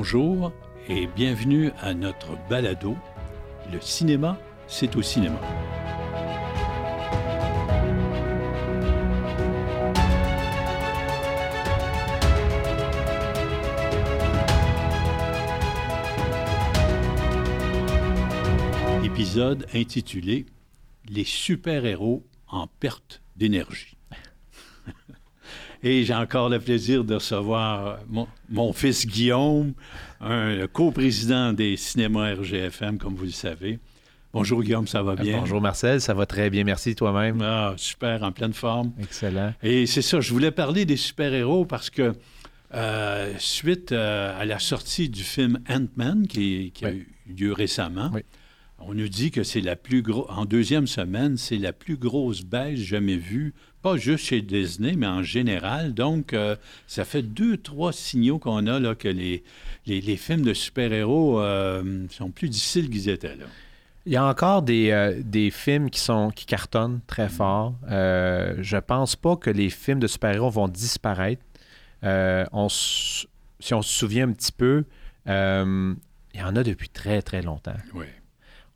Bonjour et bienvenue à notre balado Le cinéma, c'est au cinéma. Épisode intitulé Les super-héros en perte d'énergie. Et j'ai encore le plaisir de recevoir mon, fils Guillaume, un coprésident des cinémas RGFM, comme vous le savez. Bonjour Guillaume, ça va bien? Bonjour Marcel, ça va très bien, merci toi-même. Ah, super, en pleine forme. Excellent. Et c'est ça, je voulais parler des super-héros parce que euh, suite euh, à la sortie du film Ant-Man qui, a eu lieu récemment, on nous dit que c'est la plus grosse, en deuxième semaine, c'est la plus grosse baisse jamais vue pas juste chez Disney, mais en général. Donc, euh, ça fait deux, trois signaux qu'on a là, que les, les, films de super-héros euh, sont plus difficiles qu'ils étaient. Là. Il y a encore des, euh, des, films qui, sont, qui cartonnent très mm. fort. je pense pas que les films de super-héros vont disparaître. on, si on se souvient un petit peu, il y en a depuis très, très longtemps. Oui.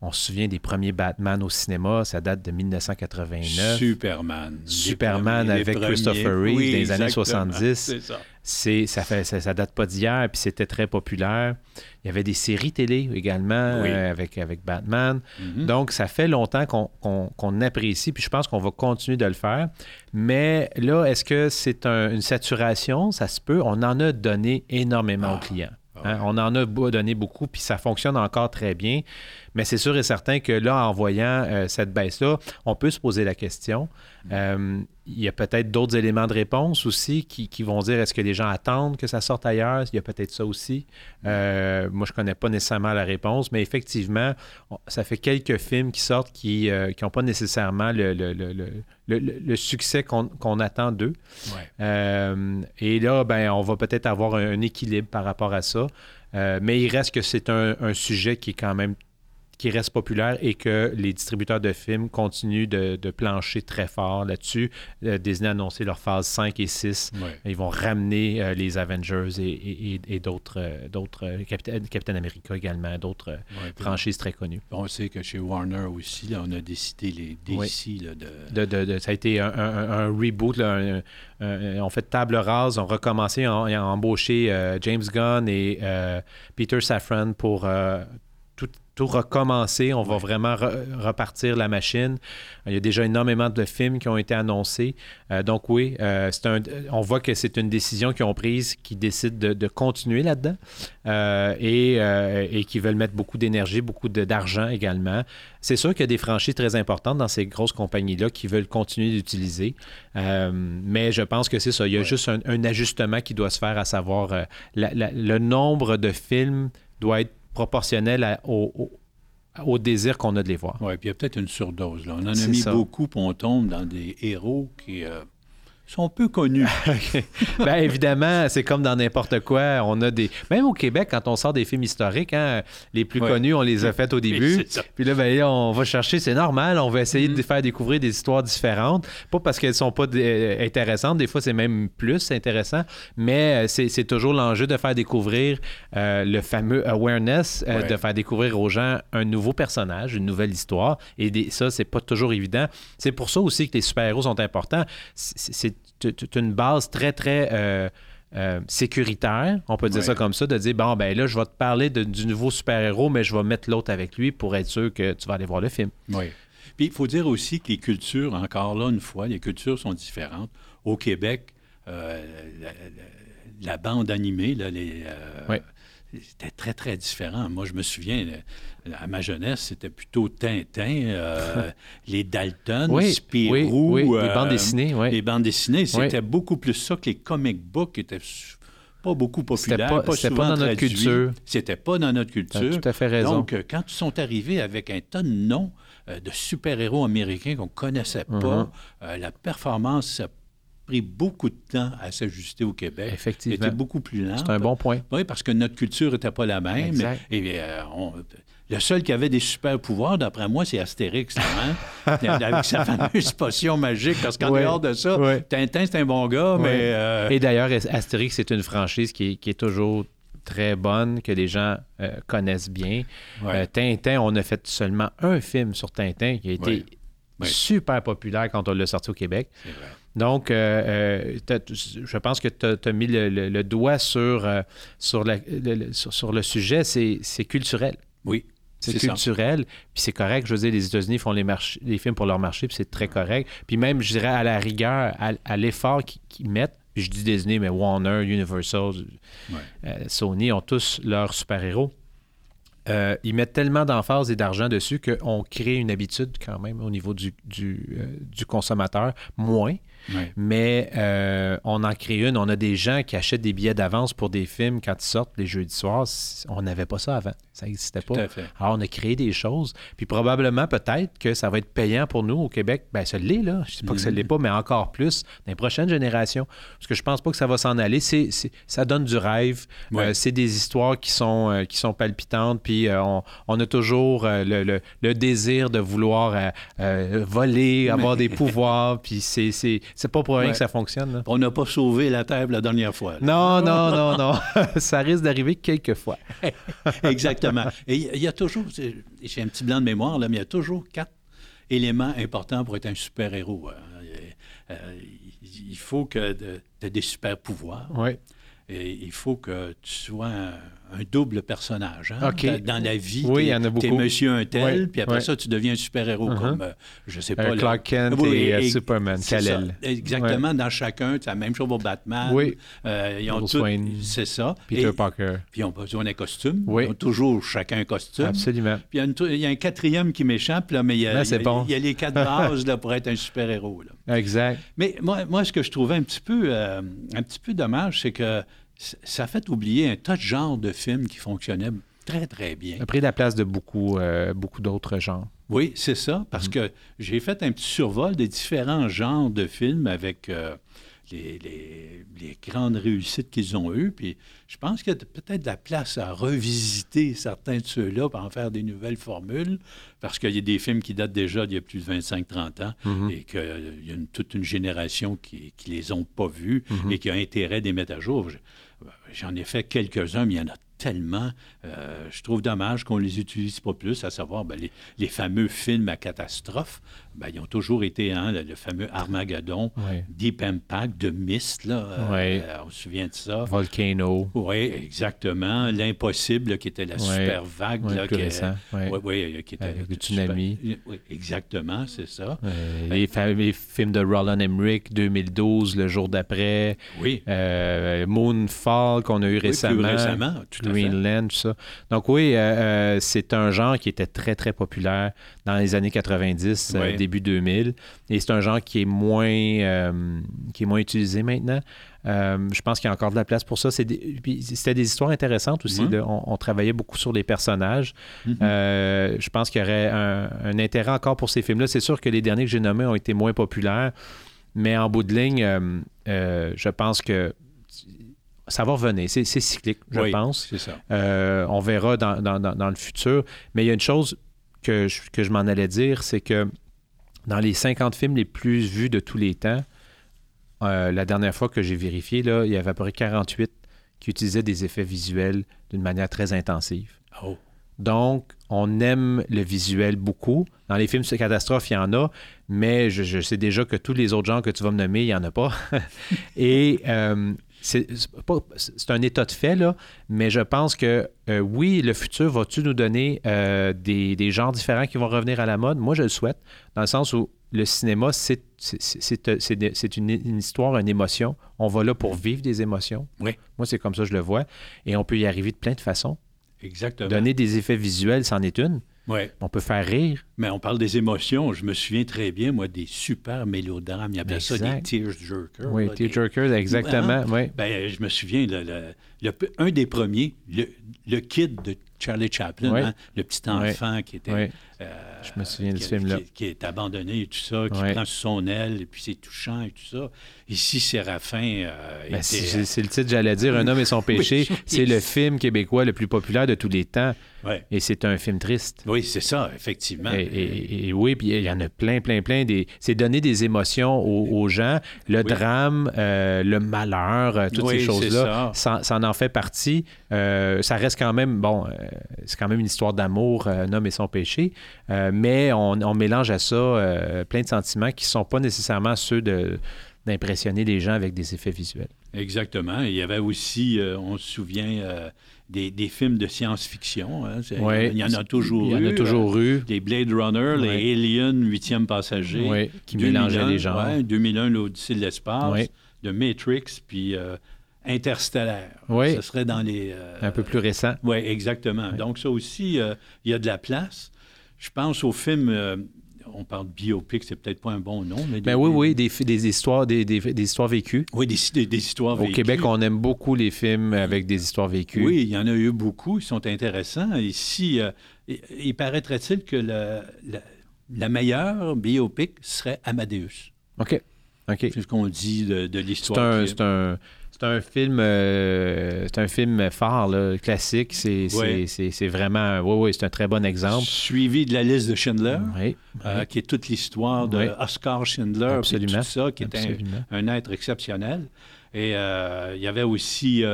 On se souvient des premiers Batman au cinéma, ça date de 1989. Superman. Superman avec Christopher Reeve les années 70. C'est ça. fait, ça, date pas d'hier, puis c'était très populaire. Il y avait des séries télé également euh, avec, avec Batman. Mm-hmm. Donc, ça fait longtemps qu'on apprécie, puis je pense qu'on va continuer de le faire. Mais là, est-ce que c'est une saturation? Ça se peut. On en a donné énormément aux ah. clients. Hein, on en a donné beaucoup, puis ça fonctionne encore très bien. Mais c'est sûr et certain que là, en voyant euh, cette baisse-là, on peut se poser la question. Mm. Euh, il y a peut-être d'autres éléments de réponse aussi qui, vont dire est-ce que les gens attendent que ça sorte ailleurs? Il y a peut-être ça aussi. Euh, moi, je ne connais pas nécessairement la réponse, mais effectivement, ça fait quelques films qui sortent qui n'ont pas nécessairement le, le, succès qu'on attend d'eux. et là, ben, on va peut-être avoir un, équilibre par rapport à ça. mais il reste que c'est un, un, sujet qui est quand même qui reste populaire et que les distributeurs de films continuent de, plancher très fort là-dessus. Euh, Disney a annoncé leur phase 5 et 6. Ils vont ramener euh, les Avengers et, d'autres, euh, d'autres Captain, Captain, America également, d'autres franchises très connues. On sait que chez Warner aussi, on a décidé les DC de... De, Ça a été un, reboot, on fait table rase, on recommencé, on, a embauché James Gunn et Peter Safran pour tout recommencer. On va vraiment repartir la machine. Il y a déjà énormément de films qui ont été annoncés. Euh, donc oui, euh, un, on voit que c'est une décision qu'ils ont prise, qui décide de, continuer là-dedans euh, et, et, qui veulent mettre beaucoup d'énergie, beaucoup d'argent également. C'est sûr qu'il y a des franchises très importantes dans ces grosses compagnies-là qui veulent continuer d'utiliser. mais je pense que c'est ça. Il y a juste un, ajustement qui doit se faire, à savoir le nombre de films doit être proportionnel au, au, désir qu'on a de les voir. Oui, puis il y a peut-être une surdose. Là. On en a mis beaucoup, puis on tombe dans des héros qui, euh, sont peu connus. Bien évidemment, c'est comme dans n'importe quoi. On a des. Même au Québec, quand on sort des films historiques, hein, les plus connus, on les a faits au début. Puis là, ben, on va chercher, c'est normal. On va essayer de mm-hmm. faire découvrir des histoires différentes. Pas parce qu'elles sont pas euh, intéressantes. Des fois, c'est même plus intéressant. Mais euh, c'est toujours l'enjeu de faire découvrir euh, le fameux awareness, de faire découvrir aux gens un nouveau personnage, une nouvelle histoire. Et des, ça, c'est pas toujours évident. C'est pour ça aussi que les super-héros sont importants. C'est une base très, très euh, euh, sécuritaire, on peut dire ça comme ça, de dire, bon, ben là, je vais te parler du nouveau super-héros, mais je vais mettre l'autre avec lui pour être sûr que tu vas aller voir le film. Oui. Puis il faut dire aussi que les cultures, encore là, une fois, les cultures sont différentes. Au Québec, euh, la, bande animée, là, les, c'était très, très différent. Moi, je me souviens, à ma jeunesse, c'était plutôt Tintin, euh, les Dalton, Spirou. les bandes euh, dessinées. Les bandes dessinées, c'était beaucoup plus ça que les comic books étaient pas beaucoup populaires, pas, pas, dans notre culture. C'était pas dans notre culture. tout à fait raison. Donc, euh, quand ils sont arrivés avec un tas de noms de super-héros américains qu'on connaissait pas, uh-huh. la performance pris beaucoup de temps à s'ajuster au Québec. Effectivement. C'était beaucoup plus lent. C'est un bon point. Oui, parce que notre culture n'était pas la même. Et euh, le seul qui avait des super pouvoirs, d'après moi, c'est Astérix, hein? avec sa fameuse potion magique. Parce qu'en dehors de ça, Tintin, c'est un bon gars, mais... Euh, Et d'ailleurs, Astérix, c'est une franchise qui est, toujours très bonne, que les gens connaissent bien. Tintin, on a fait seulement un film sur Tintin qui a été super populaire quand on l'a sorti au Québec. Donc, je pense que tu as, mis le, doigt sur, sur, sur, le sujet, c'est culturel. Oui. C'est culturel, puis c'est correct. Je veux dire, les États-Unis font les, les films pour leur marché, puis c'est très correct. Puis même, je dirais, à la rigueur, à, l'effort qu'ils mettent, je dis Disney, mais Warner, Universal, euh, Sony ont tous leurs super-héros. Euh, ils mettent tellement d'emphase et d'argent dessus qu'on crée une habitude quand même au niveau du, du, euh, du consommateur, moins. Mais euh, on en crée une. On a des gens qui achètent des billets d'avance pour des films quand ils sortent les jeudis soirs. On n'avait pas ça avant. Ça n'existait pas. Alors, on a créé des choses. Puis probablement, peut-être que ça va être payant pour nous au Québec. Bien, ça l'est, là. Je ne dis pas que ça ne l'est pas, mais encore plus dans les prochaines générations. Parce que je pense pas que ça va s'en aller. C'est, ça donne du rêve. Euh, c'est des histoires qui sont, euh, qui sont palpitantes. Puis on, a toujours le, le, désir de vouloir voler, avoir des pouvoirs. Puis c'est c'est pas pour rien que ça fonctionne. On n'a pas sauvé la Terre la dernière fois. Non, non, non, non. ça risque d'arriver quelques fois. Exactement. Et il y a toujours, j'ai un petit blanc de mémoire, là, mais il y a toujours quatre éléments importants pour être un super-héros. Hein. Euh, il faut que tu aies des super-pouvoirs. Oui. Et il faut que tu sois un double personnage. Hein? Dans, la vie, oui, il y en a beaucoup. Tu es monsieur un tel, puis après ça, tu deviens un super-héros uh-huh. comme, euh, je sais pas... Euh, Clark Kent et, euh, Superman, kal Exactement, dans chacun, c'est la même chose pour Batman. Oui, ils ont C'est ça. Peter Parker. Puis ils ont besoin d'un costume. Ils ont toujours chacun un costume. Absolument. Puis il y, a un quatrième qui m'échappe, là, mais il y, a, ben, il, y a, les quatre bases là, pour être un super-héros. Exact. Mais moi, moi, ce que je trouvais un petit peu, un petit peu dommage, c'est que ça fait oublier un tas de genres de films qui fonctionnaient très, très bien. Ça a pris la place de beaucoup, euh, beaucoup d'autres genres. Oui, c'est ça, parce mm. que j'ai fait un petit survol des différents genres de films avec euh, les, grandes réussites qu'ils ont eues. Puis je pense qu'il y a peut-être de la place à revisiter certains de ceux-là pour en faire des nouvelles formules, parce qu'il y a des films qui datent déjà d'il y a plus de 25-30 ans mm-hmm. et qu'il y a toute une génération qui ne les ont pas vus mm-hmm. et qui a intérêt de les mettre à jour. J'en ai fait quelques-uns, mais il y en a tellement. Euh, je trouve dommage qu'on ne les utilise pas plus, à savoir ben, les, fameux films à catastrophe. Ben, ils ont toujours été hein, le, fameux Armageddon, Deep Impact, de Mist, là, euh, on se souvient de ça. Volcano. Oui, exactement. L'impossible, qui était la super vague. là, qui, était Avec le tsunami. Oui, exactement, c'est ça. les, films de Roland Emmerich, 2012, le jour d'après. Oui. Euh, Moonfall, qu'on a eu récemment. récemment, tout Greenland, tout ça. Donc oui, c'est un genre qui était très, très populaire dans les années 90, début 2000. Et c'est un genre qui est moins, euh, qui est moins utilisé maintenant. Euh, je pense qu'il y a encore de la place pour ça. C'était des, histoires intéressantes aussi. on, travaillait beaucoup sur les personnages. Mm-hmm. Euh, je pense qu'il y aurait un, intérêt encore pour ces films-là. C'est sûr que les derniers que j'ai nommés ont été moins populaires, mais en bout de ligne, je pense que ça va revenir. C'est cyclique, je pense. C'est ça. on verra dans, dans, le futur. Mais il y a une chose que je, que je m'en allais dire, c'est que dans les 50 films les plus vus de tous les temps, euh, la dernière fois que j'ai vérifié, là, il y avait à peu près 48 qui utilisaient des effets visuels d'une manière très intensive. Oh. Donc, on aime le visuel beaucoup. Dans les films sur catastrophe, il y en a, mais je, sais déjà que tous les autres genres que tu vas me nommer, il n'y en a pas. Et euh, c'est un état de fait, là, mais je pense que euh, oui, le futur va-tu nous donner euh, des, des, genres différents qui vont revenir à la mode? Moi, je le souhaite, dans le sens où le cinéma, c'est une, une, histoire, une émotion. On va là pour vivre des émotions. Oui. Moi, c'est comme ça que je le vois. Et on peut y arriver de plein de façons. Exactement. Donner des effets visuels, c'en est une. On peut faire rire. Mais on parle des émotions. Je me souviens très bien, moi, des super mélodrames. Il y avait ça des tearjerkers. Oui, tearjerkers, exactement. Oui. Ben, je me souviens, le, un des premiers, le, kid de Charlie Chaplin, hein, le petit enfant qui était je me souviens de ce film-là. Qui, est abandonné et tout ça, qui prend son aile, et puis c'est touchant et tout ça. Ici, Séraphin. Euh, ben, c'est le titre, j'allais dire, Un homme et son péché. c'est le film québécois le plus populaire de tous les temps. Et c'est un film triste. Oui, c'est ça, effectivement. Et, oui, puis il y en a plein, plein, plein. Des... C'est donner des émotions aux, gens, le drame, euh, le malheur, euh, toutes ces choses-là. Ça. en en fait partie. ça reste quand même, bon, c'est quand même une histoire d'amour, un homme et son péché, mais on, on, mélange à ça plein de sentiments qui ne sont pas nécessairement ceux de d'impressionner les gens avec des effets visuels. Exactement. il y avait aussi, on se souvient, des, films de science-fiction. Hein. Il y en a toujours eu. Il y en a toujours eu. Des Blade Runner, les Aliens, Huitième Passager. qui mélangeaient les gens. 2001, l'Odyssée de l'espace, de Matrix, puis euh, Interstellaire. Oui. Ce serait dans les... Euh, Un peu plus récent. Oui, exactement. Donc ça aussi, euh, il y a de la place. Je pense au film on parle de biopic, c'est peut-être pas un bon nom. Mais ben oui, oui, des, des histoires, des, des, histoires vécues. Oui, des, des histoires vécues. Au Québec, on aime beaucoup les films avec des histoires vécues. Oui, il y en a eu beaucoup, ils sont intéressants. Ici, euh, il paraîtrait-il que la, la, meilleure biopic serait Amadeus? OK. OK. C'est ce qu'on dit de, de l'histoire. C'est un, c'est un film, euh, c'est un film phare, classique. C'est, vraiment, oui, oui, c'est un très bon exemple. Suivi de la liste de Schindler, euh, qui est toute l'histoire de Oscar Schindler, tout ça, qui est un, être exceptionnel. Et euh, il y avait aussi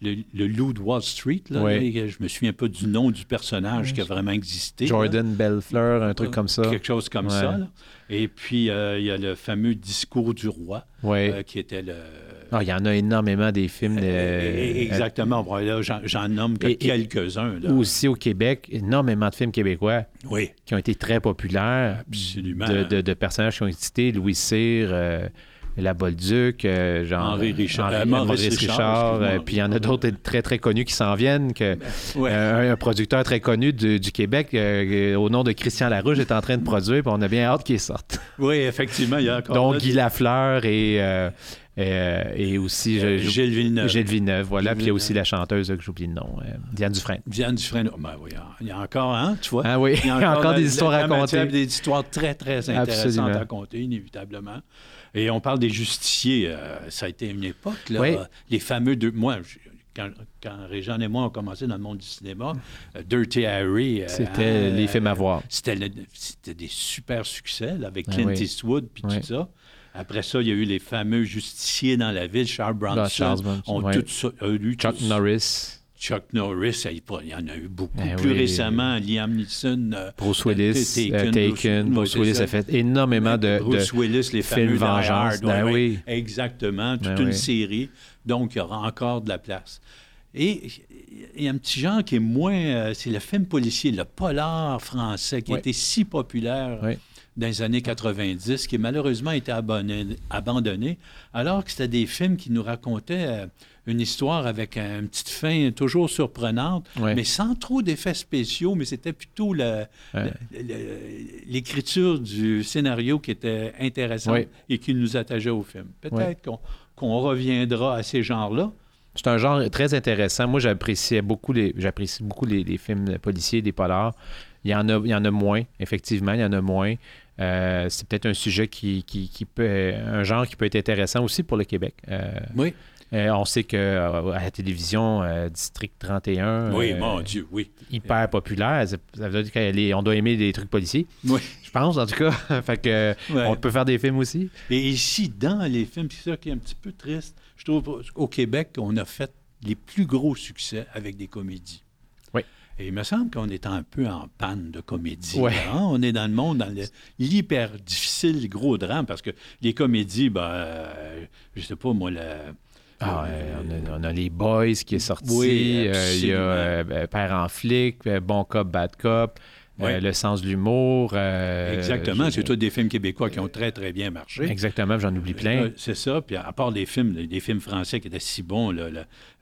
le, loup de Wall Street. Là, Je me souviens pas du nom du personnage qui a vraiment existé. Jordan Belfleur, un truc comme ça. Quelque chose comme ça. Et puis, il y a le fameux Discours du roi, qui était le ah, il y en a énormément des films. De, euh, Exactement. j'en, nomme que quelques-uns. Aussi au Québec, énormément de films québécois oui. qui ont été très populaires. Absolument. De, personnages qui ont été cités, Louis Cyr. Euh, la Bolduc, euh, genre, Henri Richard, Maurice, Richard, puis il y en a d'autres très très connus qui s'en viennent. Que, un, producteur très connu du, Québec, au nom de Christian Larouche, est en train de produire, puis on a bien hâte qu'il sorte. Oui, effectivement, il y a encore. Donc Guy Lafleur et euh, et aussi, Gilles Villeneuve. Gilles Villeneuve, voilà. Puis il y a aussi la chanteuse que j'oublie le nom, euh, Diane Dufresne. Diane Dufresne, oh, ben oui, il y a encore, hein, tu vois. Ah oui, il y a encore, des histoires à raconter. Des histoires très, très intéressantes à raconter, inévitablement. Et on parle des justiciers. Euh, ça a été une époque, là. Les fameux deux. Moi, quand, quand Réjean et moi on commencé dans le monde du cinéma, Dirty Harry. C'était les films à voir. C'était des super succès avec ah Clint Eastwood puis tout ça. Après ça, il y a eu les fameux justiciers dans la ville, Charles Bronson. Charles Bronson ont tout ça, Chuck Norris. Chuck Norris, il y en a eu beaucoup. Ben plus récemment, Liam Neeson. Euh, Bruce Willis, euh, Taken. Bruce, Willis a fait énormément de, Bruce Willis, les films vengeance. Ben oui. Exactement, toute ben une série. Donc, il y aura encore de la place. Et il y a un petit genre qui est moins... Euh, c'est le film policier, le polar français, qui a été si populaire dans les années 90, qui malheureusement été abandonné, alors que c'était des films qui nous racontaient euh, une histoire avec une petite fin toujours surprenante, mais sans trop d'effets spéciaux, mais c'était plutôt l'écriture du scénario qui était intéressante et qui nous attacheait au film. Peut-être qu'on reviendra à ces genres-là. C'est un genre très intéressant. Moi, j'appréciais beaucoup les, j'apprécie beaucoup les, les, films policiers, des polars. Il y en a, il y en a moins, effectivement, il y en a moins. Euh, c'est peut-être un sujet qui, peut, un genre qui peut être intéressant aussi pour le Québec. Euh, oui. Euh, on sait que à la télévision, District 31. Oui, mon Dieu, oui. Hyper populaire. Ça veut dire qu'on doit aimer des trucs policiers. Oui. Je pense, en tout cas. fait que, On peut faire des films aussi. Et ici, dans les films, c'est ça qui est un petit peu triste. Je trouve au Québec, on a fait les plus gros succès avec des comédies. Et il me semble qu'on est un peu en panne de comédie. Hein? On est dans le monde, dans l'hyper difficile gros drame, parce que les comédies, ben, euh, je sais pas, moi, ah, on, a, les Boys qui est sorti. Euh, il y a euh, Père en flic, Bon cop, bad cop. Euh, le sens de l'humour. Euh, Exactement. C'est tous des films québécois qui ont très, très bien marché. Exactement. J'en oublie plein. Euh, c'est ça. Puis à part des films, des films français qui étaient si bons, là,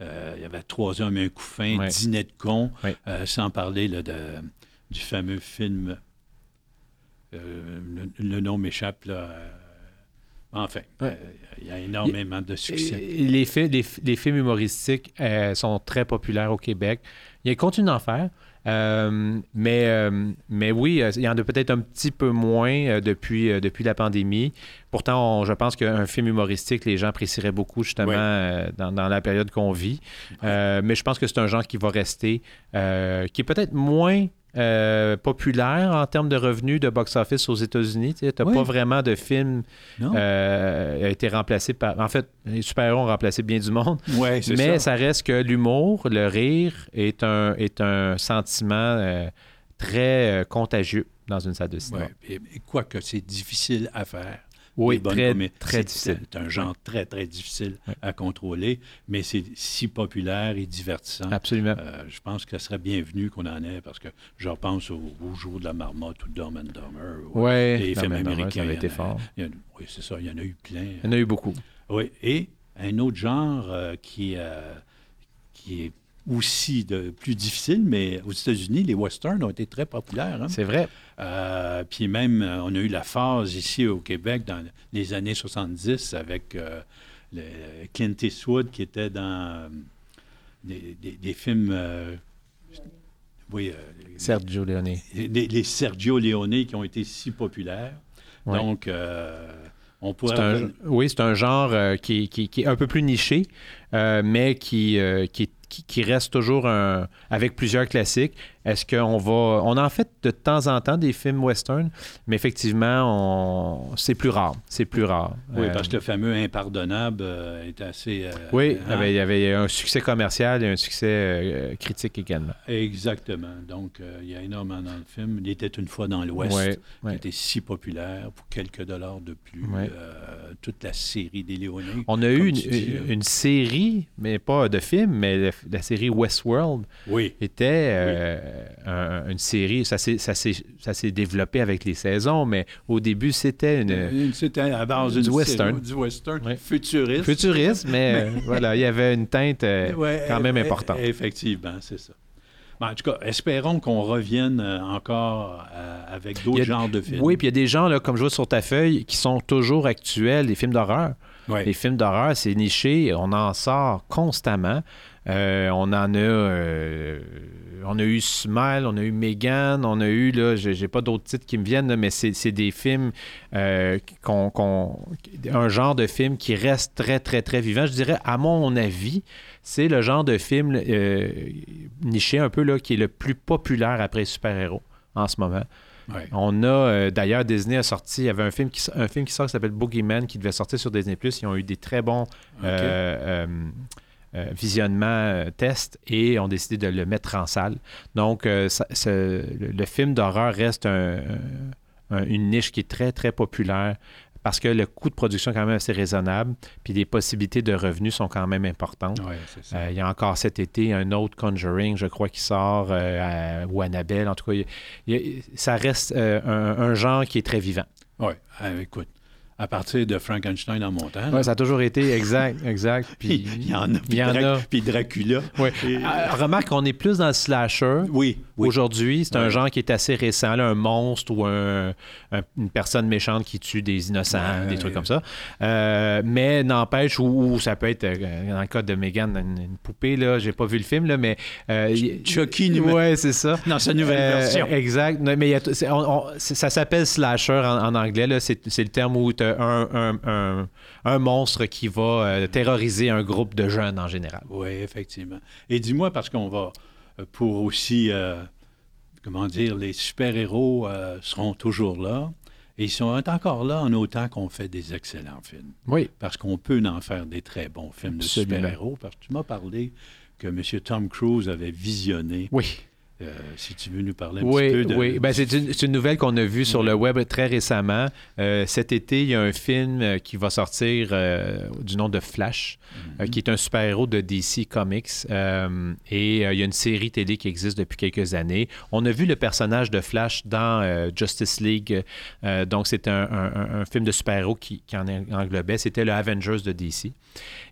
il y avait Trois hommes et un coup fin, Dîner de con, sans parler de, du fameux film. Le, nom m'échappe, là. Enfin, il y a énormément de succès. Les, les films humoristiques sont très populaires au Québec. Il continue d'en faire. Euh, mais, euh, mais oui, euh, il y en a peut-être un petit peu moins depuis, depuis la pandémie. Pourtant, je pense qu'un film humoristique, les gens apprécieraient beaucoup justement dans, la période qu'on vit. mais je pense que c'est un genre qui va rester, qui est peut-être moins euh, populaire en termes de revenus de box-office aux États-Unis. Tu n'as pas vraiment de film euh, a été remplacé par... En fait, les super-héros ont remplacé bien du monde. mais ça. reste que l'humour, le rire est un, est un sentiment euh, très contagieux dans une salle de cinéma. Quoique c'est difficile à faire. Oui, très, très difficile. C'est un genre très, très difficile à contrôler, mais c'est si populaire et divertissant. Absolument. Euh, je pense que ce serait bienvenu qu'on en ait, parce que je repense au, jour de la marmotte ou Dumb and Dumber. Oui, les films américains. Ça été fort. oui, c'est ça, il y en a eu plein. Il y en a eu beaucoup. Oui, et un autre genre euh, qui, euh, qui est aussi de, plus difficile, mais aux États-Unis, les westerns ont été très populaires. Hein. C'est vrai. Euh, puis même, euh, on a eu la phase ici au Québec dans les années 70 avec euh, le Clint Eastwood qui était dans des, films... oui, Sergio Leone. Les, Sergio Leone qui ont été si populaires. Donc, on pourrait... oui, c'est un genre qui, qui, est un peu plus niché, mais qui, qui est qui, reste toujours un, avec plusieurs classiques. Est-ce qu'on va. On en fait de temps en temps des films western, mais effectivement, on... c'est plus rare. C'est plus rare. Oui, parce que le fameux Impardonnable euh, est assez. Euh, oui, hein? il y, avait, un succès commercial et un succès euh, critique également. Exactement. Donc, il y a énormément dans le film. Il était une fois dans l'Ouest, qui était si populaire pour quelques dollars de plus. toute la série des Léonins. On a eu une, série, mais pas de film, mais la série Westworld oui. était une série. Ça s'est développé avec les saisons, mais au début, c'était une. C'était à base du western. du western futuriste. Futuriste, mais, voilà, il y avait une teinte euh, quand même importante. Effectivement, c'est ça. en tout cas, espérons qu'on revienne euh, encore euh, avec d'autres genres de films. Oui, puis il y a des gens, là, comme je vois sur ta feuille, qui sont toujours actuels, les films d'horreur. Les films d'horreur, c'est niché, on en sort constamment. Euh, on en a, euh, on a eu Smile, on a eu Megan, on a eu, là, j'ai pas d'autres titres qui me viennent, mais c'est des films, euh, un genre de film qui reste très, très, très vivant. Je dirais, à mon avis, c'est le genre de film niché un peu, là, qui est le plus populaire après super-héros en ce moment. On a d'ailleurs Disney a sorti, il y avait un film qui, un film qui sort qui s'appelle Boogeyman qui devait sortir sur Disney Ils ont eu des très bons euh, euh, test et ont décidé de le mettre en salle. Donc, euh, le, film d'horreur reste une niche qui est très, très populaire parce que le coût de production est quand même assez raisonnable, puis les possibilités de revenus sont quand même importantes. il y a encore cet été un autre Conjuring, je crois, qui sort, ou Annabelle, en tout cas. ça reste un, genre qui est très vivant. Oui, écoute, à partir de Frankenstein en montagne. Oui, ça a toujours été exact, exact. Puis il y en a. Puis, puis Dracula. Oui. Ah, remarque qu'on est plus dans le slasher. Oui. Aujourd'hui, c'est un genre qui est assez récent, un monstre ou une personne méchante qui tue des innocents, des trucs comme ça. Euh, mais n'empêche, ou, ça peut être, euh, dans le cas de Megan, une, poupée, là, j'ai pas vu le film, là, mais... Euh, Chucky, Oui, c'est ça. Dans sa nouvelle version. Exact. Mais ça s'appelle slasher en, anglais, c'est le terme où tu un, monstre qui va terroriser un groupe de jeunes en général. Oui, effectivement. Et dis-moi, parce qu'on va pour aussi, euh, comment dire, les super-héros euh, seront toujours là. Et ils sont encore là en autant qu'on fait des excellents films. Oui. Parce qu'on peut en faire des très bons films de super-héros. Parce que tu m'as parlé que M. Tom Cruise avait visionné oui. Euh, si tu veux nous parler un petit peu de... Oui, ben, c'est une, nouvelle qu'on a vue sur le web très récemment. Euh, cet été, il y a un film euh, qui va sortir du nom de Flash, mhm. qui est un super-héros de DC Comics. et il y a une série télé qui existe depuis quelques années. On a vu le personnage de Flash dans Justice League. donc, c'est un, film de super-héros qui, qui, en englobait. C'était le Avengers de DC.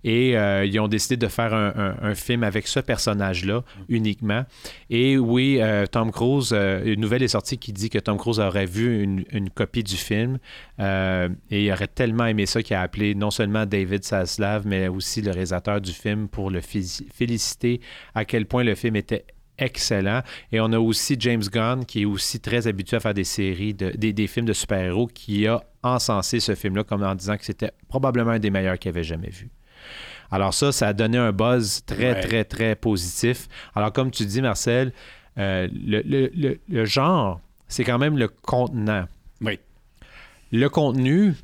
Et ils ont décidé de faire un, film avec ce personnage-là mhm. uniquement. Et oui, euh, Tom Cruise, euh, une nouvelle est sortie qui dit que Tom Cruise aurait vu une, copie du film euh, et il aurait tellement aimé ça qu'il a appelé non seulement David Saslav, mais aussi le réalisateur du film pour le féliciter à quel point le film était excellent. Et on a aussi James Gunn, qui est aussi très habitué à faire des séries, de, des, films de super-héros, qui a encensé ce film-là comme en disant que c'était probablement un des meilleurs qu'il avait jamais vu. Alors ça, ça a donné un buzz très, très, très positif. Alors comme tu dis, Marcel, le, le, genre, c'est quand même le contenant. Oui. Le contenu,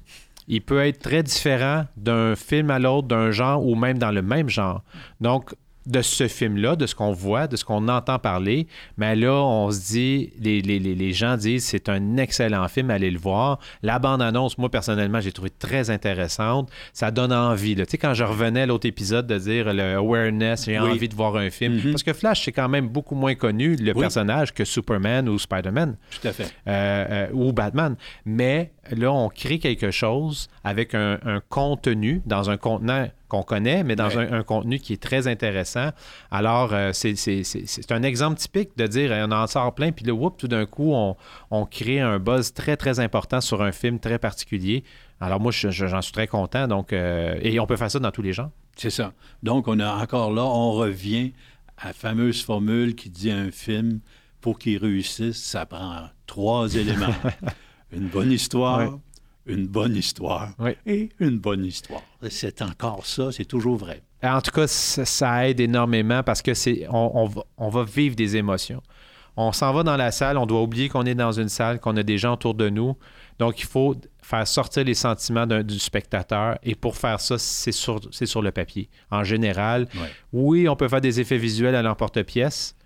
il peut être très différent d'un film à l'autre, d'un genre ou même dans le même genre. Donc, de ce film-là, de ce qu'on voit, de ce qu'on entend parler. Mais là, on se dit, les, les, les gens disent c'est un excellent film, allez le voir. La bande-annonce, moi, personnellement, j'ai trouvé très intéressante. Ça donne envie. Tu sais, quand je revenais à l'autre épisode de dire le awareness, j'ai envie de voir un film. Mm-hmm. Parce que Flash, c'est quand même beaucoup moins connu, le personnage, que Superman ou Spider-Man. Tout à fait. Euh, euh, ou Batman. Mais là, on crée quelque chose avec un, contenu dans un contenant qu'on connaît, mais dans un, contenu qui est très intéressant. Alors, euh, c'est un exemple typique de dire on en sort plein, puis là, whoop, tout d'un coup, on, crée un buzz très, très important sur un film très particulier. Alors, moi, j'en suis très content. Donc, euh, et on peut faire ça dans tous les genres. C'est ça. Donc, on a encore là, on revient à la fameuse formule qui dit un film, pour qu'il réussisse, ça prend trois éléments. une bonne histoire, une bonne histoire et une bonne histoire. C'est encore ça, c'est toujours vrai. En tout cas, ça, aide énormément parce que c'est on, va, on, va, vivre des émotions. On s'en va dans la salle, on doit oublier qu'on est dans une salle, qu'on a des gens autour de nous. Donc, il faut faire sortir les sentiments du spectateur. Et pour faire ça, c'est sur, sur le papier. En général, oui, on peut faire des effets visuels à l'emporte-pièce,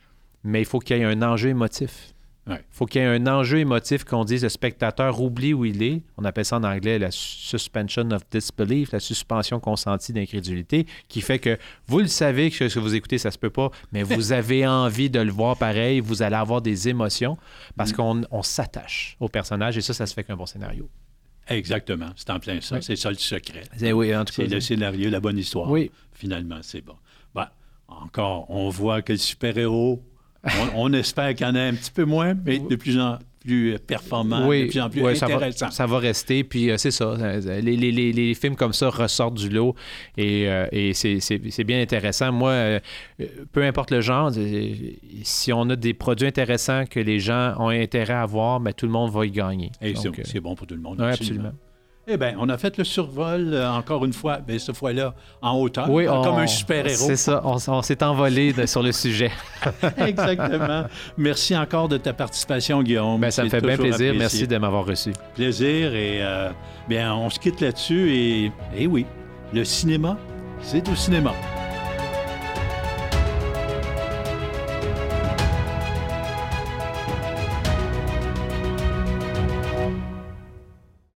mais il faut qu'il y ait un enjeu émotif. Il faut qu'il y ait un enjeu émotif qu'on dise le spectateur oublie où il est. On appelle ça en anglais la suspension of disbelief, la suspension consentie d'incrédulité, qui fait que vous le savez que ce que vous écoutez, ça se peut pas, mais vous avez envie de le voir pareil, vous allez avoir des émotions parce mm. qu'on s'attache au personnage et ça, ça se fait qu'un bon scénario. Exactement, c'est en plein ça. C'est ça le secret. C'est oui, le scénario, la bonne histoire. Oui. Finalement, c'est bon. Ben, encore, on voit que le super-héros on, espère qu'il y en a un petit peu moins, mais de plus en plus performant, de plus en plus intéressant. Ça va, rester, puis euh, c'est ça. Euh, les, films comme ça ressortent du lot et, euh, c'est bien intéressant. Moi, peu importe le genre, si on a des produits intéressants que les gens ont intérêt à voir, ben, tout le monde va y gagner. c'est bon pour tout le monde. absolument. Eh bien, on a fait le survol, euh, encore une fois, mais cette fois-là, en hauteur, comme un super-héros. C'est ça, on, s'est envolé sur le sujet. Exactement. Merci encore de ta participation, Guillaume. Ben, ça me fait bien plaisir. Merci de m'avoir reçu. Plaisir. Et euh, bien, on se quitte là-dessus. Et, et oui, le cinéma, c'est au cinéma.